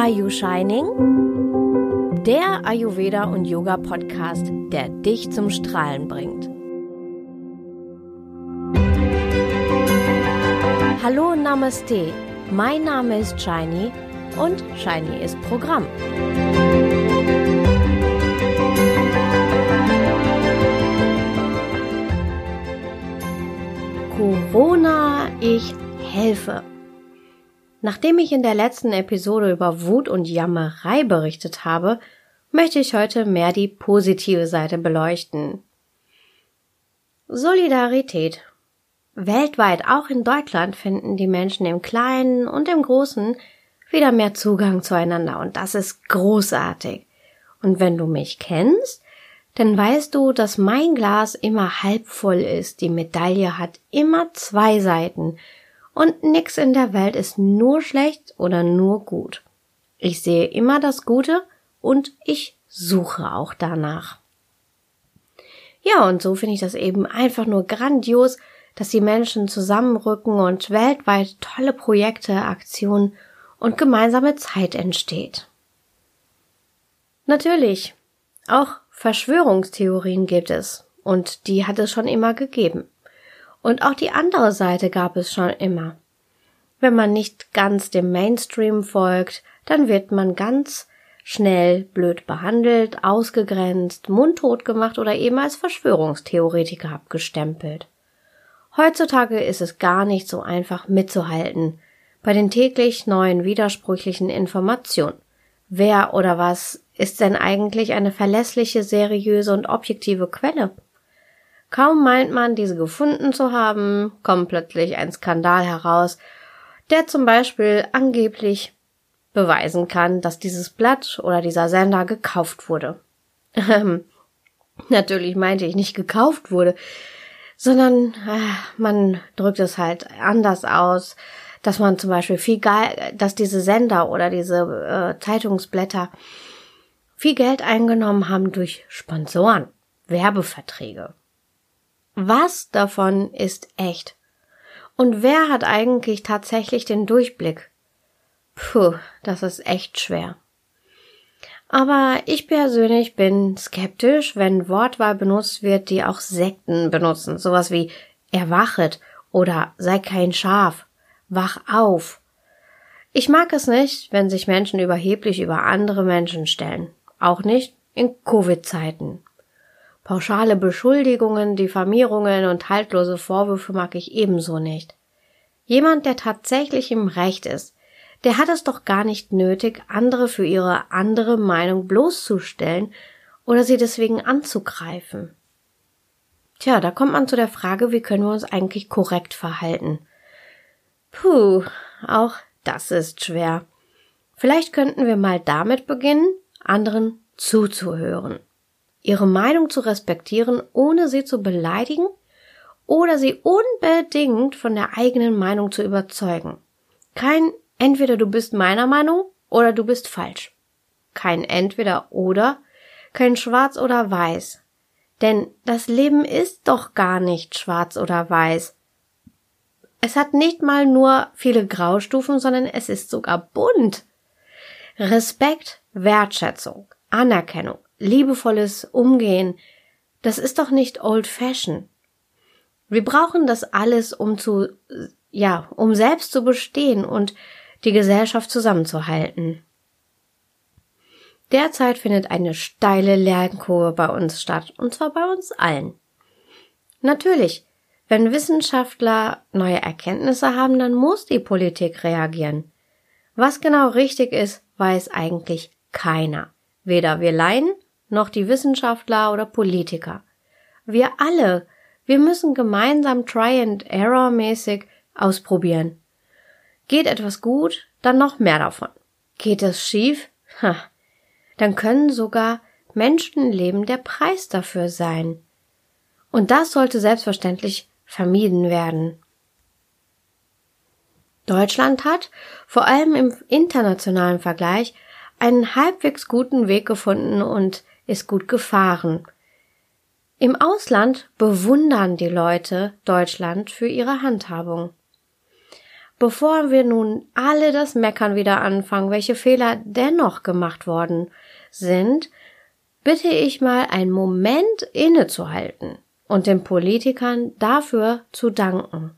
Are You Shining? Der Ayurveda und Yoga Podcast, der dich zum Strahlen bringt. Hallo Namaste, mein Name ist Shiny und Shiny ist Programm. Corona, ich helfe. Nachdem ich in der letzten Episode über Wut und Jammerei berichtet habe, möchte ich heute mehr die positive Seite beleuchten. Solidarität. Weltweit, auch in Deutschland, finden die Menschen im Kleinen und im Großen wieder mehr Zugang zueinander und das ist großartig. Und wenn du mich kennst, dann weißt du, dass mein Glas immer halb voll ist. Die Medaille hat immer zwei Seiten und nix in der Welt ist nur schlecht oder nur gut. Ich sehe immer das Gute und ich suche auch danach. Ja, und so finde ich das eben einfach nur grandios, dass die Menschen zusammenrücken und weltweit tolle Projekte, Aktionen und gemeinsame Zeit entsteht. Natürlich, auch Verschwörungstheorien gibt es, und die hat es schon immer gegeben. Und auch die andere Seite gab es schon immer. Wenn man nicht ganz dem Mainstream folgt, dann wird man ganz schnell blöd behandelt, ausgegrenzt, mundtot gemacht oder eben als Verschwörungstheoretiker abgestempelt. Heutzutage ist es gar nicht so einfach mitzuhalten bei den täglich neuen widersprüchlichen Informationen. Wer oder was ist denn eigentlich eine verlässliche, seriöse und objektive Quelle? Kaum meint man, diese gefunden zu haben, kommt plötzlich ein Skandal heraus, der zum Beispiel angeblich beweisen kann, dass dieses Blatt oder dieser Sender gekauft wurde. Ähm, natürlich meinte ich nicht gekauft wurde, sondern äh, man drückt es halt anders aus, dass man zum Beispiel viel Geld, dass diese Sender oder diese äh, Zeitungsblätter viel Geld eingenommen haben durch Sponsoren, Werbeverträge. Was davon ist echt? Und wer hat eigentlich tatsächlich den Durchblick? Puh, das ist echt schwer. Aber ich persönlich bin skeptisch, wenn Wortwahl benutzt wird, die auch Sekten benutzen. Sowas wie erwachet oder sei kein Schaf, wach auf. Ich mag es nicht, wenn sich Menschen überheblich über andere Menschen stellen. Auch nicht in Covid-Zeiten. Pauschale Beschuldigungen, Diffamierungen und haltlose Vorwürfe mag ich ebenso nicht. Jemand, der tatsächlich im Recht ist, der hat es doch gar nicht nötig, andere für ihre andere Meinung bloßzustellen oder sie deswegen anzugreifen. Tja, da kommt man zu der Frage, wie können wir uns eigentlich korrekt verhalten? Puh, auch das ist schwer. Vielleicht könnten wir mal damit beginnen, anderen zuzuhören ihre Meinung zu respektieren, ohne sie zu beleidigen oder sie unbedingt von der eigenen Meinung zu überzeugen. Kein entweder du bist meiner Meinung oder du bist falsch. Kein entweder oder, kein schwarz oder weiß. Denn das Leben ist doch gar nicht schwarz oder weiß. Es hat nicht mal nur viele Graustufen, sondern es ist sogar bunt. Respekt, Wertschätzung, Anerkennung, liebevolles Umgehen, das ist doch nicht old fashion. Wir brauchen das alles, um zu, ja, um selbst zu bestehen und die Gesellschaft zusammenzuhalten. Derzeit findet eine steile Lernkurve bei uns statt, und zwar bei uns allen. Natürlich, wenn Wissenschaftler neue Erkenntnisse haben, dann muss die Politik reagieren. Was genau richtig ist, weiß eigentlich keiner. Weder wir Laien noch die Wissenschaftler oder Politiker. Wir alle, wir müssen gemeinsam Try and Error mäßig ausprobieren. Geht etwas gut, dann noch mehr davon. Geht es schief, ha, dann können sogar Menschenleben der Preis dafür sein. Und das sollte selbstverständlich vermieden werden. Deutschland hat, vor allem im internationalen Vergleich, einen halbwegs guten Weg gefunden und ist gut gefahren. Im Ausland bewundern die Leute Deutschland für ihre Handhabung. Bevor wir nun alle das Meckern wieder anfangen, welche Fehler dennoch gemacht worden sind, bitte ich mal einen Moment innezuhalten und den Politikern dafür zu danken.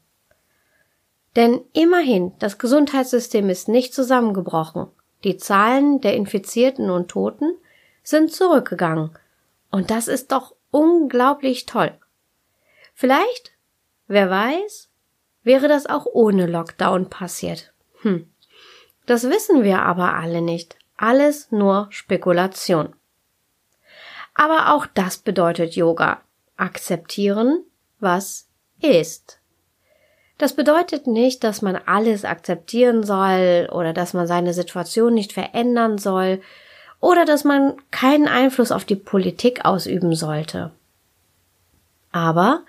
Denn immerhin, das Gesundheitssystem ist nicht zusammengebrochen. Die Zahlen der Infizierten und Toten sind zurückgegangen. Und das ist doch unglaublich toll. Vielleicht, wer weiß, wäre das auch ohne Lockdown passiert. Hm. Das wissen wir aber alle nicht. Alles nur Spekulation. Aber auch das bedeutet Yoga. Akzeptieren, was ist. Das bedeutet nicht, dass man alles akzeptieren soll oder dass man seine Situation nicht verändern soll oder dass man keinen Einfluss auf die Politik ausüben sollte. Aber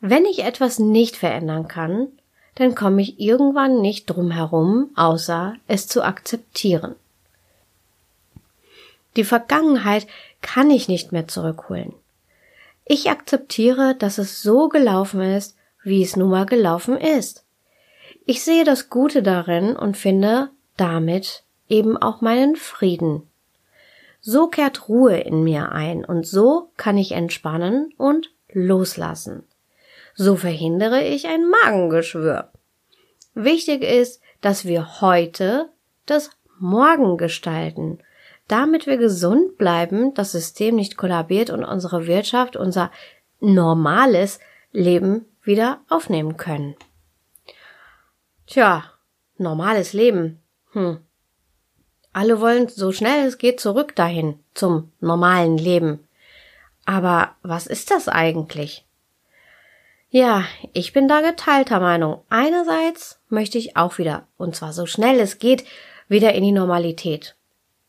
wenn ich etwas nicht verändern kann, dann komme ich irgendwann nicht drum herum, außer es zu akzeptieren. Die Vergangenheit kann ich nicht mehr zurückholen. Ich akzeptiere, dass es so gelaufen ist, wie es nun mal gelaufen ist. Ich sehe das Gute darin und finde damit eben auch meinen Frieden. So kehrt Ruhe in mir ein und so kann ich entspannen und loslassen. So verhindere ich ein Magengeschwür. Wichtig ist, dass wir heute das Morgen gestalten, damit wir gesund bleiben, das System nicht kollabiert und unsere Wirtschaft, unser normales Leben wieder aufnehmen können. Tja, normales Leben. Hm. Alle wollen so schnell es geht zurück dahin zum normalen Leben. Aber was ist das eigentlich? Ja, ich bin da geteilter Meinung. Einerseits möchte ich auch wieder, und zwar so schnell es geht, wieder in die Normalität.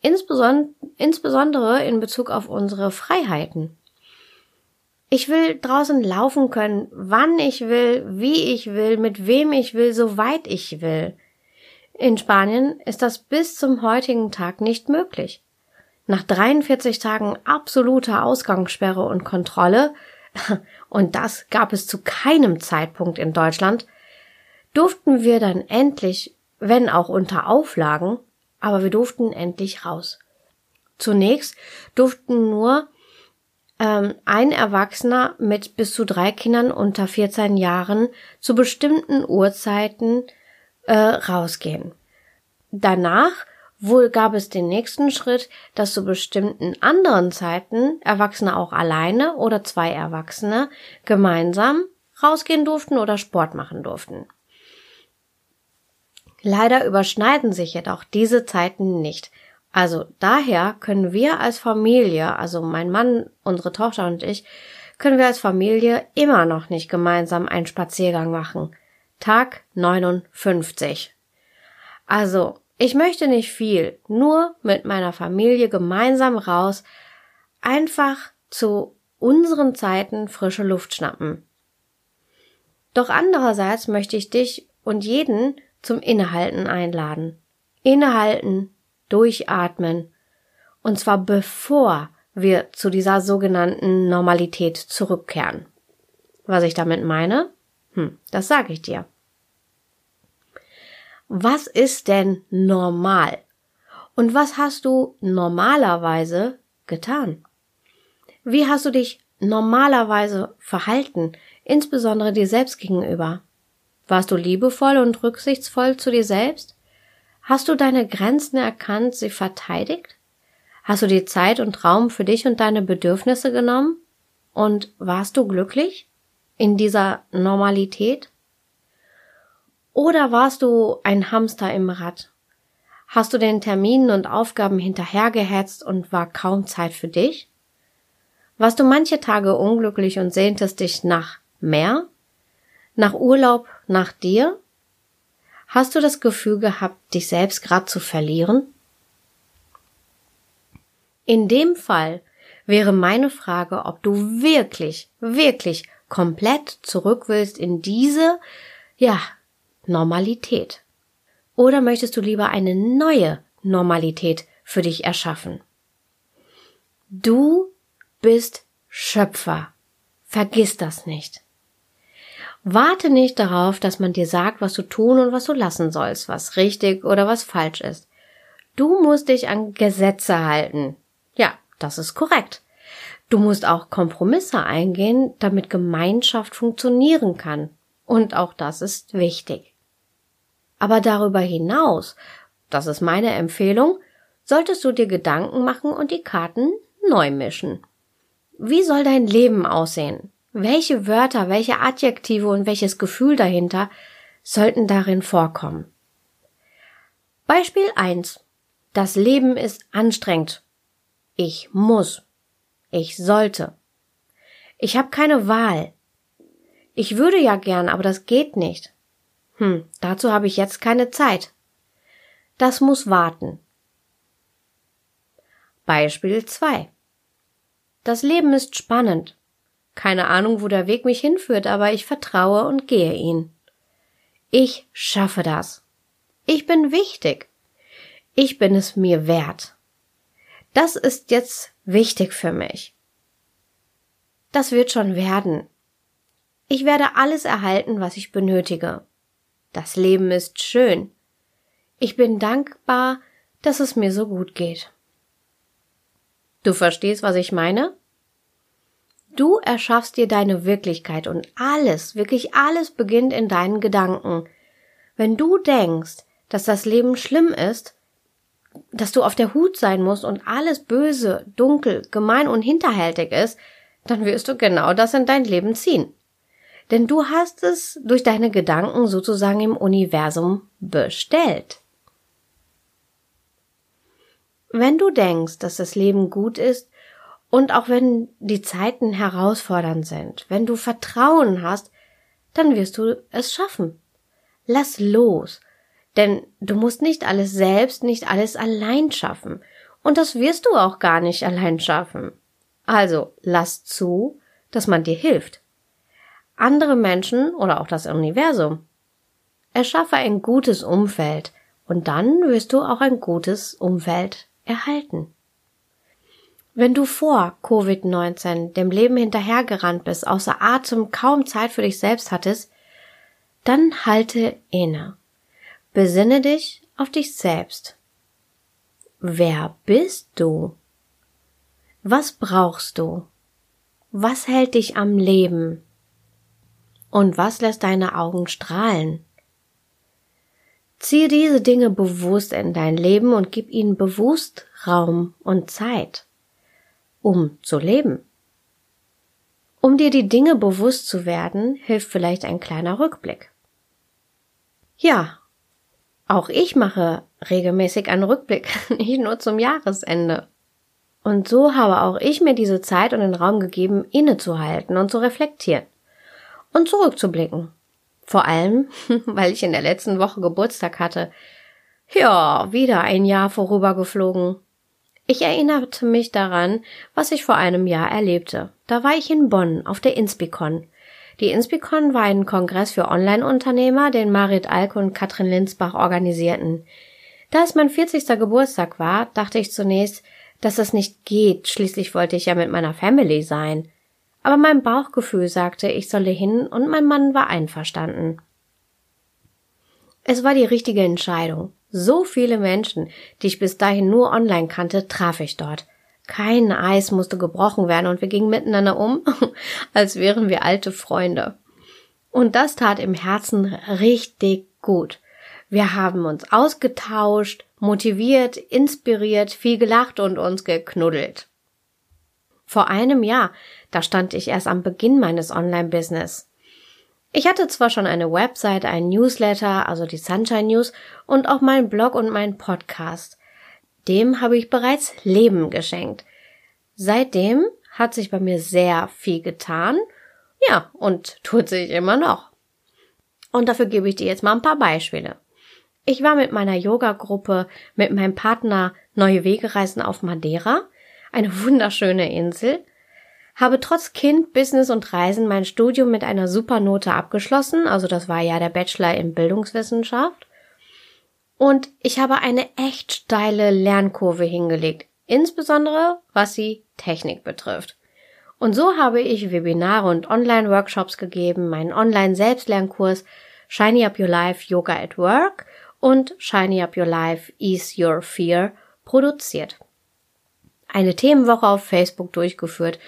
Insbesondere in Bezug auf unsere Freiheiten. Ich will draußen laufen können, wann ich will, wie ich will, mit wem ich will, so weit ich will. In Spanien ist das bis zum heutigen Tag nicht möglich. Nach 43 Tagen absoluter Ausgangssperre und Kontrolle, und das gab es zu keinem Zeitpunkt in Deutschland, durften wir dann endlich, wenn auch unter Auflagen, aber wir durften endlich raus. Zunächst durften nur ähm, ein Erwachsener mit bis zu drei Kindern unter 14 Jahren zu bestimmten Uhrzeiten äh, rausgehen. Danach wohl gab es den nächsten Schritt, dass zu bestimmten anderen Zeiten Erwachsene auch alleine oder zwei Erwachsene gemeinsam rausgehen durften oder Sport machen durften. Leider überschneiden sich jedoch diese Zeiten nicht. Also daher können wir als Familie, also mein Mann, unsere Tochter und ich, können wir als Familie immer noch nicht gemeinsam einen Spaziergang machen. Tag 59. Also, ich möchte nicht viel, nur mit meiner Familie gemeinsam raus, einfach zu unseren Zeiten frische Luft schnappen. Doch andererseits möchte ich dich und jeden zum Innehalten einladen. Innehalten, durchatmen. Und zwar bevor wir zu dieser sogenannten Normalität zurückkehren. Was ich damit meine? Hm, das sage ich dir. Was ist denn normal? Und was hast du normalerweise getan? Wie hast du dich normalerweise verhalten, insbesondere dir selbst gegenüber? Warst du liebevoll und rücksichtsvoll zu dir selbst? Hast du deine Grenzen erkannt, sie verteidigt? Hast du die Zeit und Raum für dich und deine Bedürfnisse genommen? Und warst du glücklich in dieser Normalität? Oder warst du ein Hamster im Rad? Hast du den Terminen und Aufgaben hinterhergehetzt und war kaum Zeit für dich? Warst du manche Tage unglücklich und sehntest dich nach mehr? Nach Urlaub, nach dir? Hast du das Gefühl gehabt, dich selbst gerade zu verlieren? In dem Fall wäre meine Frage, ob du wirklich, wirklich komplett zurück willst in diese, ja, Normalität. Oder möchtest du lieber eine neue Normalität für dich erschaffen? Du bist Schöpfer. Vergiss das nicht. Warte nicht darauf, dass man dir sagt, was du tun und was du lassen sollst, was richtig oder was falsch ist. Du musst dich an Gesetze halten. Ja, das ist korrekt. Du musst auch Kompromisse eingehen, damit Gemeinschaft funktionieren kann. Und auch das ist wichtig. Aber darüber hinaus, das ist meine Empfehlung, solltest du dir Gedanken machen und die Karten neu mischen. Wie soll dein Leben aussehen? Welche Wörter, welche Adjektive und welches Gefühl dahinter sollten darin vorkommen? Beispiel 1. Das Leben ist anstrengend. Ich muss. Ich sollte. Ich habe keine Wahl. Ich würde ja gern, aber das geht nicht. Hm, dazu habe ich jetzt keine Zeit. Das muss warten. Beispiel 2. Das Leben ist spannend. Keine Ahnung, wo der Weg mich hinführt, aber ich vertraue und gehe ihn. Ich schaffe das. Ich bin wichtig. Ich bin es mir wert. Das ist jetzt wichtig für mich. Das wird schon werden. Ich werde alles erhalten, was ich benötige. Das Leben ist schön. Ich bin dankbar, dass es mir so gut geht. Du verstehst, was ich meine? Du erschaffst dir deine Wirklichkeit und alles, wirklich alles beginnt in deinen Gedanken. Wenn du denkst, dass das Leben schlimm ist, dass du auf der Hut sein musst und alles böse, dunkel, gemein und hinterhältig ist, dann wirst du genau das in dein Leben ziehen. Denn du hast es durch deine Gedanken sozusagen im Universum bestellt. Wenn du denkst, dass das Leben gut ist und auch wenn die Zeiten herausfordernd sind, wenn du Vertrauen hast, dann wirst du es schaffen. Lass los, denn du musst nicht alles selbst, nicht alles allein schaffen. Und das wirst du auch gar nicht allein schaffen. Also lass zu, dass man dir hilft. Andere Menschen oder auch das Universum. Erschaffe ein gutes Umfeld und dann wirst du auch ein gutes Umfeld erhalten. Wenn du vor Covid-19 dem Leben hinterhergerannt bist, außer Atem, kaum Zeit für dich selbst hattest, dann halte inne Besinne dich auf dich selbst. Wer bist du? Was brauchst du? Was hält dich am Leben? Und was lässt deine Augen strahlen? Ziehe diese Dinge bewusst in dein Leben und gib ihnen bewusst Raum und Zeit, um zu leben. Um dir die Dinge bewusst zu werden, hilft vielleicht ein kleiner Rückblick. Ja, auch ich mache regelmäßig einen Rückblick, nicht nur zum Jahresende. Und so habe auch ich mir diese Zeit und den Raum gegeben, innezuhalten und zu reflektieren und zurückzublicken. Vor allem, weil ich in der letzten Woche Geburtstag hatte. Ja, wieder ein Jahr vorübergeflogen. Ich erinnerte mich daran, was ich vor einem Jahr erlebte. Da war ich in Bonn auf der Inspicon, die Inspicon war ein Kongress für Online-Unternehmer, den Marit Alk und Katrin Linsbach organisierten. Da es mein 40. Geburtstag war, dachte ich zunächst, dass das nicht geht, schließlich wollte ich ja mit meiner Family sein. Aber mein Bauchgefühl sagte, ich solle hin und mein Mann war einverstanden. Es war die richtige Entscheidung. So viele Menschen, die ich bis dahin nur online kannte, traf ich dort. Kein Eis musste gebrochen werden und wir gingen miteinander um, als wären wir alte Freunde. Und das tat im Herzen richtig gut. Wir haben uns ausgetauscht, motiviert, inspiriert, viel gelacht und uns geknuddelt. Vor einem Jahr, da stand ich erst am Beginn meines Online-Business. Ich hatte zwar schon eine Website, einen Newsletter, also die Sunshine News und auch meinen Blog und meinen Podcast dem habe ich bereits Leben geschenkt. Seitdem hat sich bei mir sehr viel getan. Ja, und tut sich immer noch. Und dafür gebe ich dir jetzt mal ein paar Beispiele. Ich war mit meiner Yoga-Gruppe mit meinem Partner Neue Wege reisen auf Madeira, eine wunderschöne Insel, habe trotz Kind, Business und Reisen mein Studium mit einer Supernote abgeschlossen, also das war ja der Bachelor in Bildungswissenschaft und ich habe eine echt steile Lernkurve hingelegt, insbesondere was die Technik betrifft. Und so habe ich Webinare und Online-Workshops gegeben, meinen Online-Selbstlernkurs Shiny Up Your Life Yoga at Work und Shiny Up Your Life Ease Your Fear produziert. Eine Themenwoche auf Facebook durchgeführt.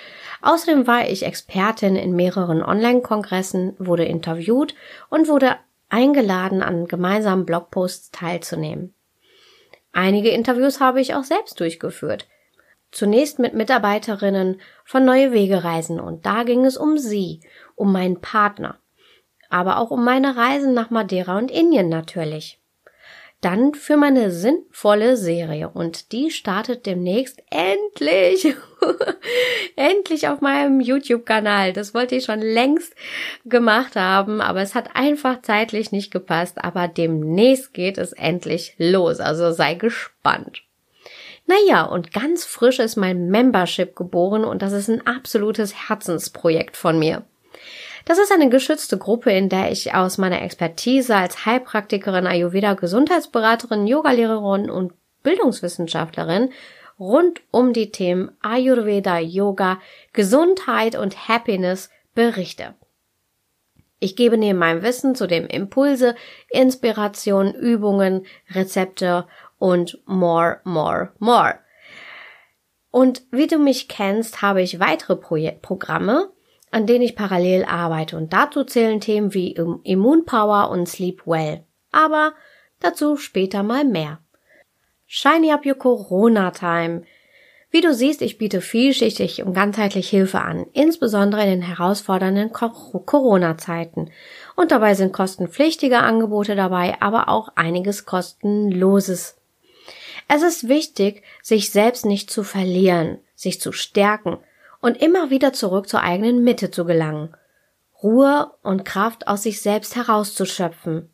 Außerdem war ich Expertin in mehreren Online-Kongressen, wurde interviewt und wurde eingeladen, an gemeinsamen Blogposts teilzunehmen. Einige Interviews habe ich auch selbst durchgeführt. Zunächst mit Mitarbeiterinnen von Neue Wege Reisen und da ging es um sie, um meinen Partner, aber auch um meine Reisen nach Madeira und Indien natürlich. Dann für meine sinnvolle Serie und die startet demnächst endlich, endlich auf meinem YouTube-Kanal. Das wollte ich schon längst gemacht haben, aber es hat einfach zeitlich nicht gepasst. Aber demnächst geht es endlich los, also sei gespannt. Naja, und ganz frisch ist mein Membership geboren und das ist ein absolutes Herzensprojekt von mir. Das ist eine geschützte Gruppe, in der ich aus meiner Expertise als Heilpraktikerin, Ayurveda, Gesundheitsberaterin, Yogalehrerin und Bildungswissenschaftlerin rund um die Themen Ayurveda, Yoga, Gesundheit und Happiness berichte. Ich gebe neben meinem Wissen zudem Impulse, Inspiration, Übungen, Rezepte und more, more, more. Und wie du mich kennst, habe ich weitere Pro Programme, an denen ich parallel arbeite und dazu zählen Themen wie Immunpower und Sleep Well. Aber dazu später mal mehr. Shiny Up Your Corona Time. Wie du siehst, ich biete vielschichtig und ganzheitlich Hilfe an, insbesondere in den herausfordernden Corona-Zeiten. Und dabei sind kostenpflichtige Angebote dabei, aber auch einiges kostenloses. Es ist wichtig, sich selbst nicht zu verlieren, sich zu stärken und immer wieder zurück zur eigenen Mitte zu gelangen, Ruhe und Kraft aus sich selbst herauszuschöpfen,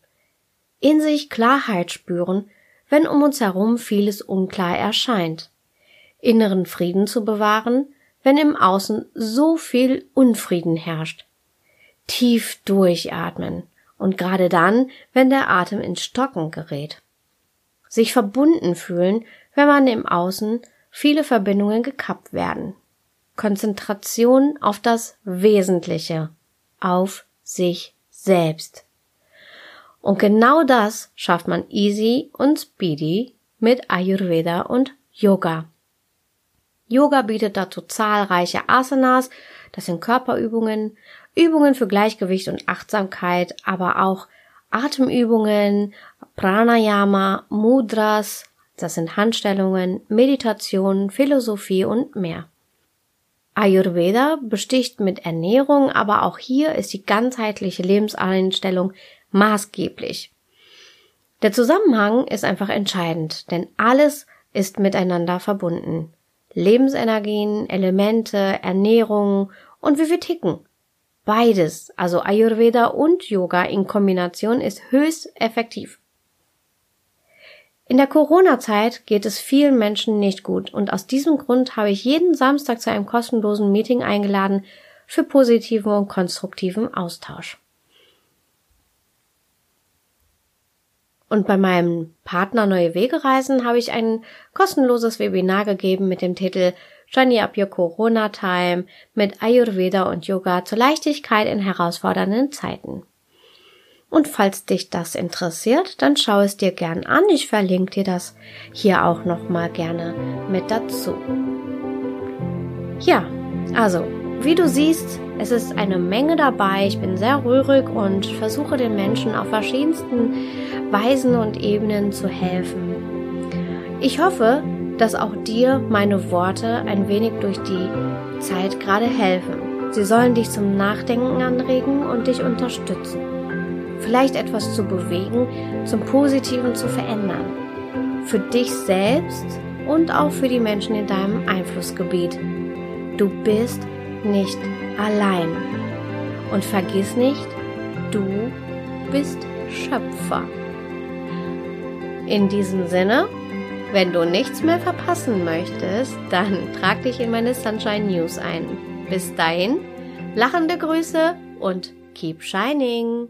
in sich Klarheit spüren, wenn um uns herum vieles unklar erscheint, inneren Frieden zu bewahren, wenn im Außen so viel Unfrieden herrscht, tief durchatmen und gerade dann, wenn der Atem ins Stocken gerät, sich verbunden fühlen, wenn man im Außen viele Verbindungen gekappt werden. Konzentration auf das Wesentliche, auf sich selbst. Und genau das schafft man easy und speedy mit Ayurveda und Yoga. Yoga bietet dazu zahlreiche Asanas, das sind Körperübungen, Übungen für Gleichgewicht und Achtsamkeit, aber auch Atemübungen, Pranayama, Mudras, das sind Handstellungen, Meditation, Philosophie und mehr. Ayurveda besticht mit Ernährung, aber auch hier ist die ganzheitliche Lebenseinstellung maßgeblich. Der Zusammenhang ist einfach entscheidend, denn alles ist miteinander verbunden. Lebensenergien, Elemente, Ernährung und wie wir ticken. Beides, also Ayurveda und Yoga in Kombination ist höchst effektiv. In der Corona-Zeit geht es vielen Menschen nicht gut und aus diesem Grund habe ich jeden Samstag zu einem kostenlosen Meeting eingeladen für positiven und konstruktiven Austausch. Und bei meinem Partner Neue Wege reisen habe ich ein kostenloses Webinar gegeben mit dem Titel Shiny Up Your Corona Time mit Ayurveda und Yoga zur Leichtigkeit in herausfordernden Zeiten. Und falls dich das interessiert, dann schau es dir gern an. Ich verlinke dir das hier auch nochmal gerne mit dazu. Ja, also, wie du siehst, es ist eine Menge dabei. Ich bin sehr rührig und versuche den Menschen auf verschiedensten Weisen und Ebenen zu helfen. Ich hoffe, dass auch dir meine Worte ein wenig durch die Zeit gerade helfen. Sie sollen dich zum Nachdenken anregen und dich unterstützen. Vielleicht etwas zu bewegen, zum Positiven zu verändern. Für dich selbst und auch für die Menschen in deinem Einflussgebiet. Du bist nicht allein. Und vergiss nicht, du bist Schöpfer. In diesem Sinne, wenn du nichts mehr verpassen möchtest, dann trag dich in meine Sunshine News ein. Bis dahin, lachende Grüße und keep shining!